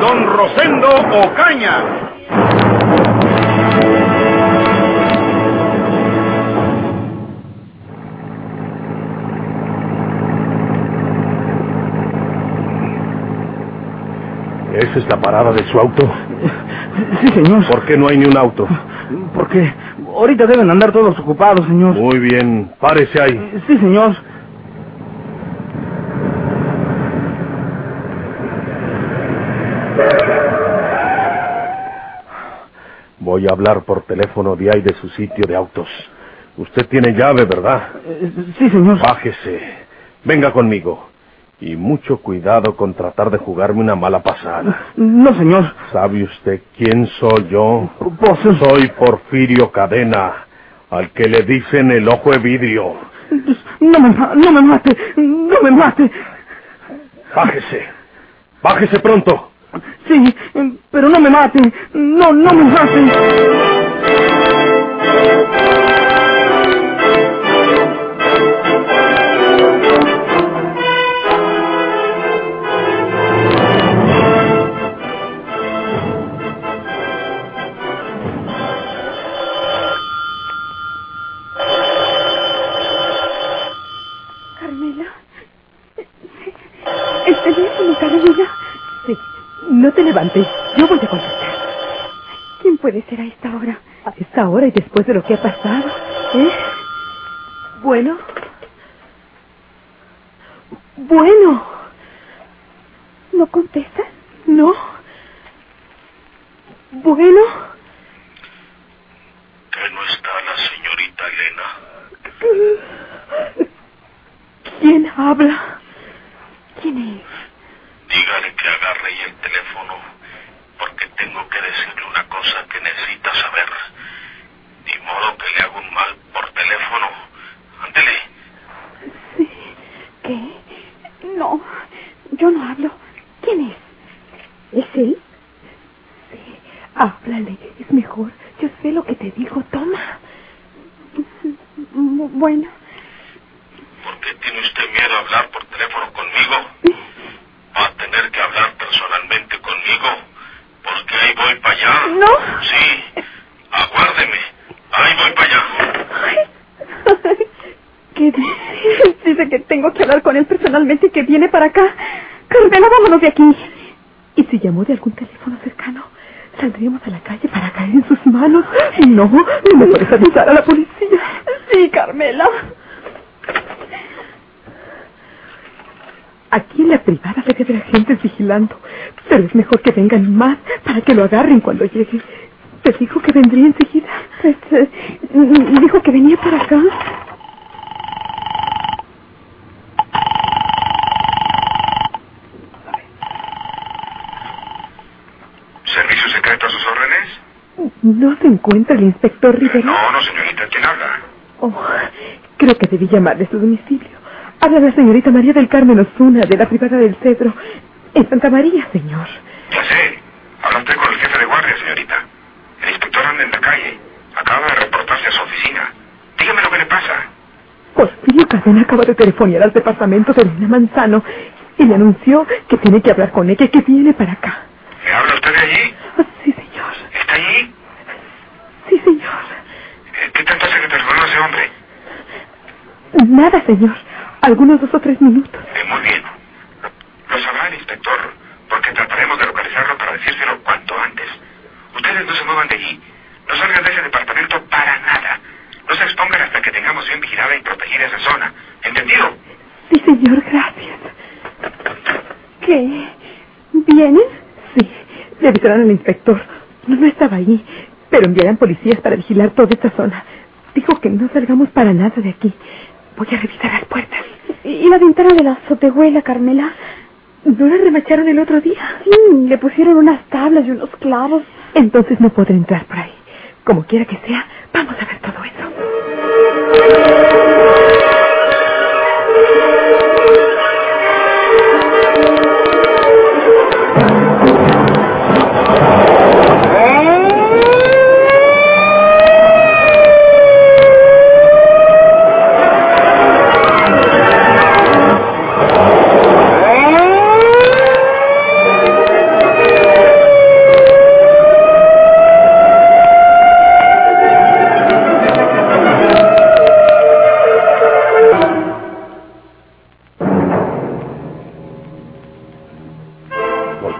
Don Rosendo Ocaña. ¿Esa es la parada de su auto? Sí, señor. ¿Por qué no hay ni un auto? Porque ahorita deben andar todos ocupados, señor. Muy bien, párese ahí. Sí, señor. Voy a hablar por teléfono de ahí de su sitio de autos. Usted tiene llave, ¿verdad? Eh, Sí, señor. Bájese. Venga conmigo. Y mucho cuidado con tratar de jugarme una mala pasada. No, señor. ¿Sabe usted quién soy yo? Pues, Soy Porfirio Cadena, al que le dicen el ojo de vidrio. No me, ma- no me mate. No me mate. Bájese. Bájese pronto. Sí, pero no me mate. No, no me mate. Esta hora y después de lo que ha pasado. ¿Eh? Bueno. Bueno. ¿No contestas? No. Bueno. Que no está la señorita Elena. ¿Quién habla? ¿Quién es? Dígale que agarre el teléfono, porque tengo que decirle una cosa que necesita saber. Modo que le haga un mal por teléfono. Ándele. Sí. ¿Qué? No, yo no hablo. ¿Quién es? ¿Es él? Sí. Háblale, es mejor. Yo sé lo que te digo. Toma. Bueno, ¿Por qué tiene usted miedo a hablar por teléfono conmigo? Va a tener que hablar personalmente conmigo, porque ahí voy para allá. No. Sí, aguárdeme. Ahí voy para allá. ¿Qué dice? Que tengo que hablar con él personalmente y que viene para acá. Carmela, vámonos de aquí. ¿Y si llamó de algún teléfono cercano? ¿Saldríamos a la calle para caer en sus manos? No, no me puedes avisar a la policía. Sí, Carmela. Aquí en la privada debe haber agentes vigilando, pero es mejor que vengan más para que lo agarren cuando llegue. Te dijo que vendría enseguida. pues eh, dijo que venía por acá. ¿Servicio secreto a sus órdenes? ¿No se encuentra el inspector Rivera? No, no, señorita. ¿Quién habla? Oh, creo que debí llamarle a su domicilio. Habla la señorita María del Carmen Osuna, de la privada del Cedro. En Santa María, señor. Ya sé. Habla usted con el jefe de guardia, señorita. El inspector anda en la calle. Acaba de reportarse a su oficina. Dígame lo que le pasa. Porfirio Cadena acaba de telefonear al departamento de Elena Manzano y le anunció que tiene que hablar con ella, que viene para acá. ¿Me habla usted de allí? Ah, sí, señor. ¿Está allí? Sí, señor. ¿Qué tanto hace que telefonó a ese hombre? Nada, señor. Algunos dos o tres minutos. Eh, muy bien. Lo, lo sabrá el inspector, porque trataremos de localizarlo para decírselo cuanto antes. Ustedes no se muevan de allí. No salgan de ese departamento para nada. No se expongan hasta que tengamos bien vigilada y protegida esa zona. ¿Entendido? Sí, señor, gracias. ¿Qué? ¿Vienen? Sí, le avisaron al inspector. No, no estaba ahí, pero enviarán policías para vigilar toda esta zona. Dijo que no salgamos para nada de aquí. Voy a revisar las puertas. ¿Y la ventana de la azotehuela, Carmela? ¿No la remacharon el otro día? Sí, le pusieron unas tablas y unos clavos. Entonces no podré entrar por ahí. Como quiera que sea, vamos a ver todo eso.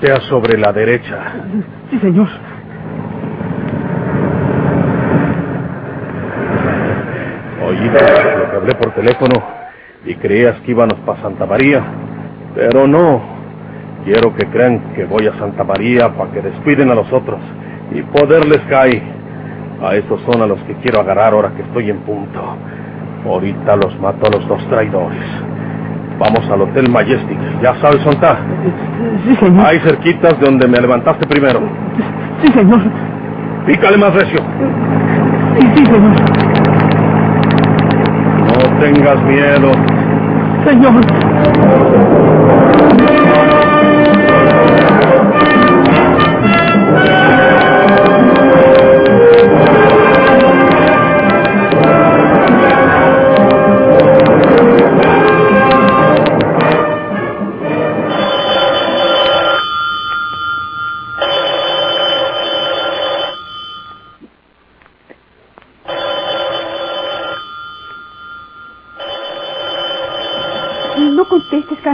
Voltea sobre la derecha. Sí, señor. Oíste lo que hablé por teléfono y creías que íbamos para Santa María, pero no. Quiero que crean que voy a Santa María para que despiden a los otros y poderles caer. A estos son a los que quiero agarrar ahora que estoy en punto. Ahorita los mato a los dos traidores. Vamos al Hotel Majestic. ¿Ya sabes dónde está? Sí, señor. Ahí cerquitas de donde me levantaste primero. Sí, señor. Pícale más recio. Sí, sí, señor. No tengas miedo. Señor.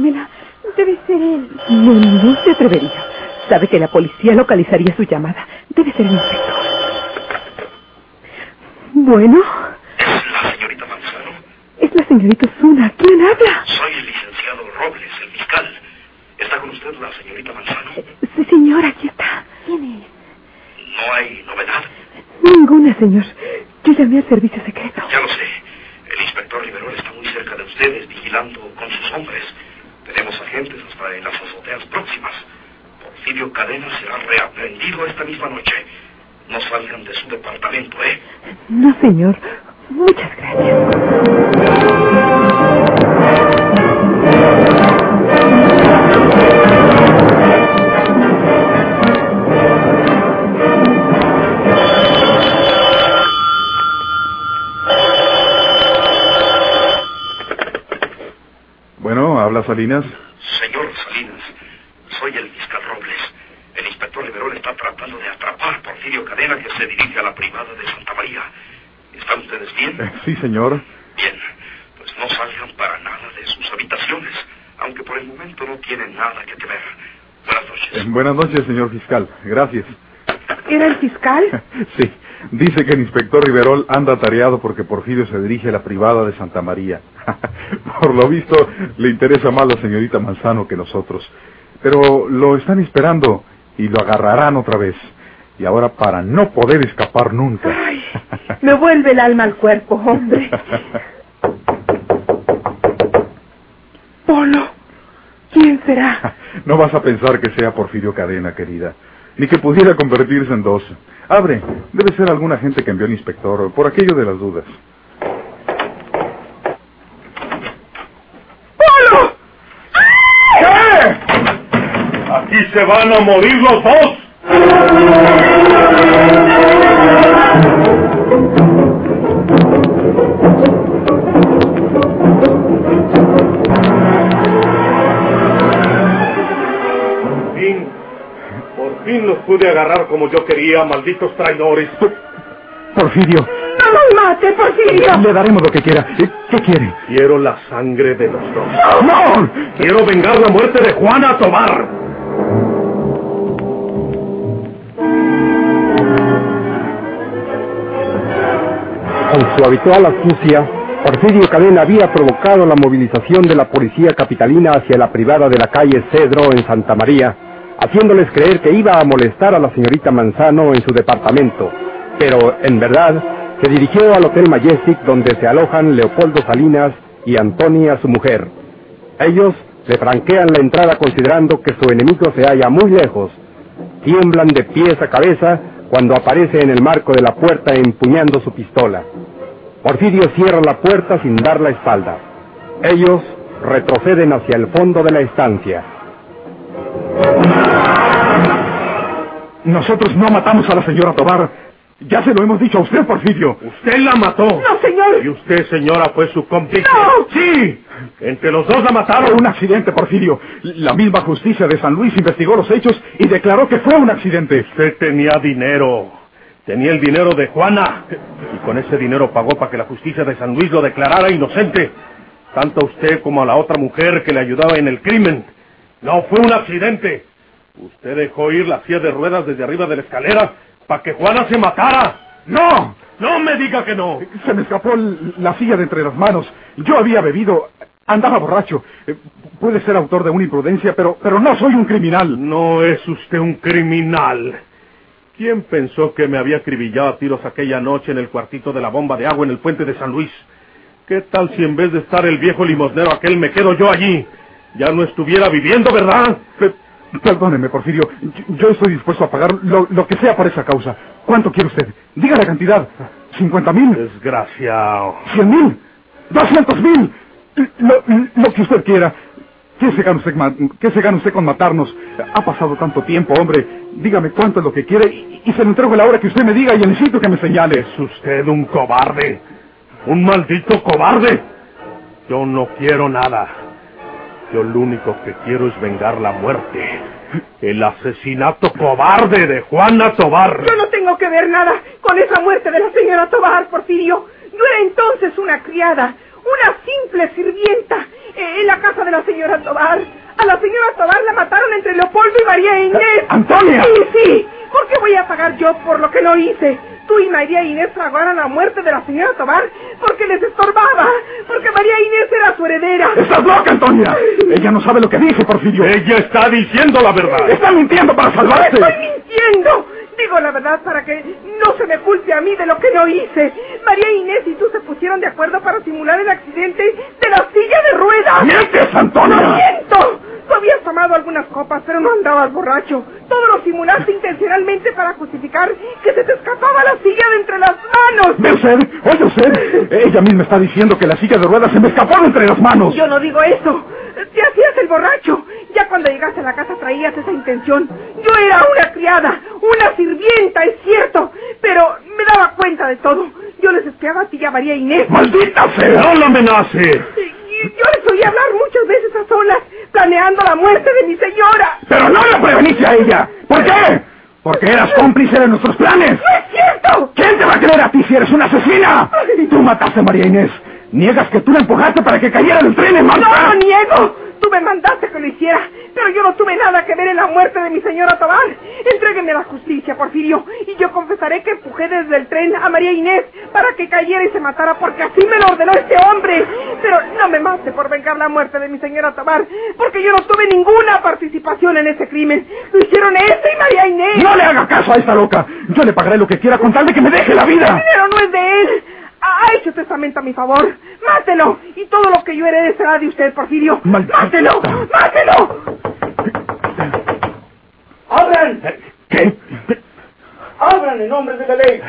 Carmela. Debe ser él. No, no se atrevería. Sabe que la policía localizaría su llamada. Debe ser el inspector. Bueno, ¿Es la señorita Manzano? es la señorita Zuna. ¿Quién habla? Soy el licenciado Robles, el fiscal. ¿Está con usted la señorita Manzano? Sí, señor, aquí está. ¿Quién es? ¿No hay novedad? Ninguna, señor. Yo llamé al servicio secreto. Ya lo sé. El inspector Riverol está muy cerca de ustedes, vigilando con sus hombres. Tenemos agentes hasta en las azoteas próximas. Porfirio Cadena será reaprendido esta misma noche. No salgan de su departamento, ¿eh? No, señor. Muchas gracias. Salinas. Señor Salinas, soy el fiscal Robles. El inspector Riverol está tratando de atrapar a Porfirio Cadena que se dirige a la privada de Santa María. ¿Están ustedes bien? Eh, sí, señor. Bien, pues no salgan para nada de sus habitaciones, aunque por el momento no tienen nada que temer. Buenas noches. Eh, buenas noches, señor fiscal. Gracias. ¿Era el fiscal? Sí, dice que el inspector Riverol anda atareado porque Porfirio se dirige a la privada de Santa María. Por lo visto, le interesa más la señorita Manzano que nosotros. Pero lo están esperando y lo agarrarán otra vez. Y ahora para no poder escapar nunca. Ay, me vuelve el alma al cuerpo, hombre. Polo, ¿quién será? No vas a pensar que sea Porfirio Cadena, querida. Ni que pudiera convertirse en dos. Abre, debe ser alguna gente que envió el inspector, por aquello de las dudas. ¡Polo! ¿Qué? Aquí se van a morir los dos. Fin los pude agarrar como yo quería, malditos traidores. Porfirio, ¡No nos mate, Porfirio! le daremos lo que quiera. ¿Qué quiere? Quiero la sangre de los dos. ¡No! Quiero vengar la muerte de Juana Tomar. Con su habitual astucia, Porfirio Cadena había provocado la movilización de la policía capitalina hacia la privada de la calle Cedro en Santa María, haciéndoles creer que iba a molestar a la señorita Manzano en su departamento, pero en verdad se dirigió al Hotel Majestic donde se alojan Leopoldo Salinas y Antonia, su mujer. Ellos le franquean la entrada considerando que su enemigo se halla muy lejos. Tiemblan de pies a cabeza cuando aparece en el marco de la puerta empuñando su pistola. Porfirio cierra la puerta sin dar la espalda. Ellos retroceden hacia el fondo de la estancia. Nosotros no matamos a la señora Tobar. Ya se lo hemos dicho a usted, Porfirio. Usted la mató. No, señor. Y usted, señora, fue su cómplice. No. Sí. Entre los dos la Fue mataron. un accidente, Porfirio. La misma justicia de San Luis investigó los hechos y declaró que fue un accidente. Usted tenía dinero. Tenía el dinero de Juana. Y con ese dinero pagó para que la justicia de San Luis lo declarara inocente. Tanto a usted como a la otra mujer que le ayudaba en el crimen. No fue un accidente. Usted dejó ir la silla de ruedas desde arriba de la escalera para que Juana se matara. ¡No! No me diga que no. Se me escapó la silla de entre las manos. Yo había bebido. Andaba borracho. Eh, Puede ser autor de una imprudencia, pero, pero no soy un criminal. No es usted un criminal. ¿Quién pensó que me había acribillado a tiros aquella noche en el cuartito de la bomba de agua en el puente de San Luis? ¿Qué tal si en vez de estar el viejo limosnero aquel me quedo yo allí? Ya no estuviera viviendo, ¿verdad? Pe- Perdóneme, Porfirio. Yo- Yo estoy dispuesto a pagar lo, lo que sea por esa causa. ¿Cuánto quiere usted? Diga la cantidad. ¿Cincuenta mil? Desgraciado. ¿Cien mil? ¿Doscientos mil? Lo, lo que usted quiera. ¿Qué se, gana usted, ¿Qué se gana usted con matarnos? Ha pasado tanto tiempo, hombre. Dígame cuánto es lo que quiere y, y se lo entrego a la hora que usted me diga y el sitio que me señale. Es usted un cobarde. Un maldito cobarde. Yo no quiero nada. Yo lo único que quiero es vengar la muerte. El asesinato cobarde de Juana Tobar. Yo no tengo que ver nada con esa muerte de la señora Tobar, Porfirio. Yo era entonces una criada, una simple sirvienta eh, en la casa de la señora Tobar. A la señora Tobar la mataron entre Leopoldo y María Inés. ¡Antonia! Sí, sí. ¿Por qué voy a pagar yo por lo que no hice? Tú y María Inés fraguaron la muerte de la señora Tobar porque les estorbaba, porque María Inés era su heredera. ¡Estás loca, Antonia! Ella no sabe lo que dice, Porfirio. Ella está diciendo la verdad. Está mintiendo para ¡Estoy salvarse. mintiendo! Digo la verdad para que no se me culpe a mí de lo que no hice. María Inés y tú se pusieron de acuerdo para simular el accidente de la silla de ruedas. ¡Mientes, ¡No Antonia! Tomado algunas copas, pero no andabas borracho. Todo lo simulaste intencionalmente para justificar que se te escapaba la silla de entre las manos. ¿Ve usted? ¿Oye usted? Ella misma está diciendo que la silla de ruedas se me escapó de entre las manos. Yo no digo eso. Te hacías el borracho. Ya cuando llegaste a la casa traías esa intención. Yo era una criada, una sirvienta, es cierto. Pero me daba cuenta de todo. Yo les espiaba a ti y a María Inés. ¡Maldita sea! ¡No la amenace! Yo les oí hablar muchas veces a solas, planeando la muerte de mi señora. ¡Pero no la preveniste a ella! ¿Por qué? Porque eras cómplice de nuestros planes. ¡No es cierto! ¿Quién te va a creer a ti si eres una asesina? Tú mataste a María Inés. Niegas que tú la empujaste para que cayera del tren en No lo niego. Tú me mandaste que lo hiciera, pero yo no tuve nada que ver en la muerte de mi señora Tobar. Entréguenme a la justicia, Porfirio, y yo confesaré que empujé desde el tren a María Inés para que cayera y se matara, porque así me lo ordenó este hombre. Pero no me mate por vengar la muerte de mi señora Tobar, porque yo no tuve ninguna participación en ese crimen. Lo hicieron este y María Inés. No le haga caso a esta loca. Yo le pagaré lo que quiera con tal de que me deje la El vida. dinero no es de. Ha hecho testamento a mi favor. Mátelo. Y todo lo que yo herede será de usted, Porfirio. Maldita. Mátelo. Mátelo. ¡Abran! ¿Qué? ¡Abran en nombre de la ley!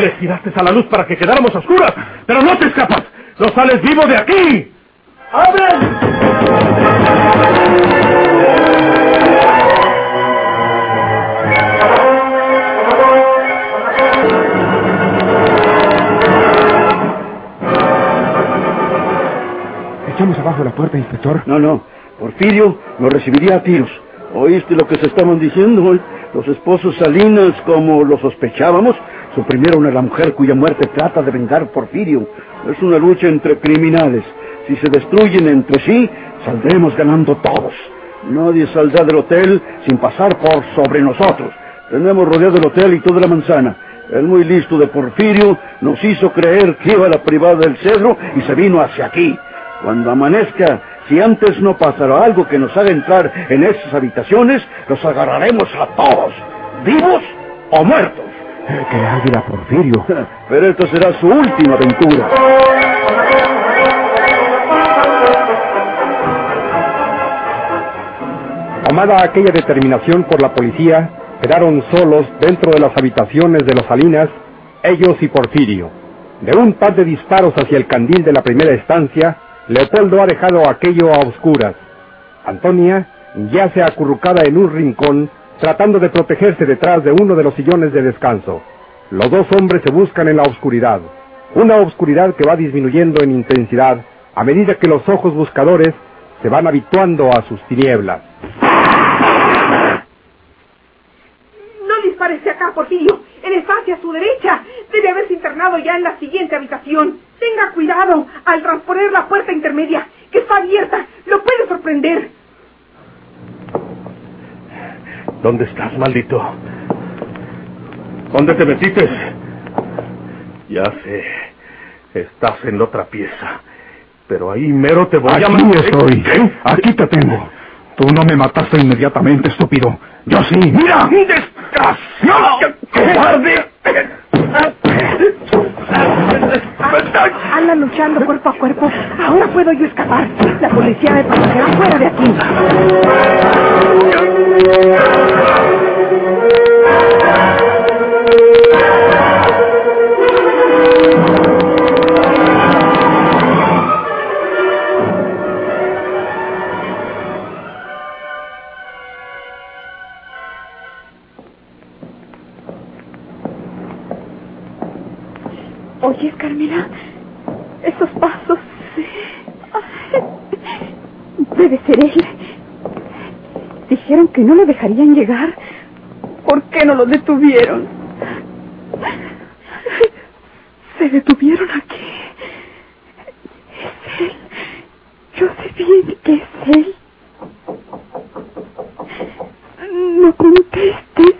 Le tiraste a la luz para que quedáramos a oscuras, pero no te escapas. No sales vivo de aquí. ¡Abran! Echamos abajo la puerta, inspector. No, no. Porfirio nos recibiría a tiros. ¿Oíste lo que se estaban diciendo? Los esposos Salinas, como lo sospechábamos, suprimieron a la mujer cuya muerte trata de vengar Porfirio. Es una lucha entre criminales. Si se destruyen entre sí, saldremos ganando todos. Nadie saldrá del hotel sin pasar por sobre nosotros. Tenemos rodeado el hotel y toda la manzana. El muy listo de Porfirio nos hizo creer que iba a la privada del cedro y se vino hacia aquí. Cuando amanezca, si antes no pasará algo que nos haga entrar en esas habitaciones, los agarraremos a todos, vivos o muertos. Eh, ¡Qué águila, Porfirio! Pero esta será su última aventura. Tomada aquella determinación por la policía, quedaron solos dentro de las habitaciones de los Salinas, ellos y Porfirio. De un par de disparos hacia el candil de la primera estancia, Leopoldo ha dejado aquello a oscuras. Antonia yace acurrucada en un rincón, tratando de protegerse detrás de uno de los sillones de descanso. Los dos hombres se buscan en la oscuridad, una oscuridad que va disminuyendo en intensidad a medida que los ojos buscadores se van habituando a sus tinieblas. No disparece acá, Porfirio. Él está hacia su derecha. Debe haberse internado ya en la siguiente habitación. Tenga cuidado al transponer la puerta intermedia, que está abierta. Lo puede sorprender. ¿Dónde estás, maldito? ¿Dónde te metiste? Ya sé. Estás en la otra pieza. Pero ahí mero te voy a... Aquí ma- estoy. ¿Qué? Aquí te tengo. Tú no me mataste inmediatamente, estúpido. Yo sí. ¡Mira! ¡Desgraciado! ¡Cobarde! Anda luchando cuerpo a cuerpo. Ahora puedo yo escapar. La policía me protegerá fuera de aquí. Que no lo dejarían llegar. ¿Por qué no lo detuvieron? Se detuvieron aquí. Es él. Yo sé bien que es él. No contestes.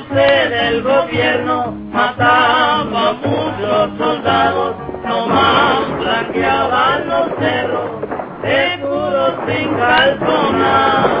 Burlándose del gobierno, mataba a muchos soldados, nomás blanqueaban los cerros, seguros sin calzonados.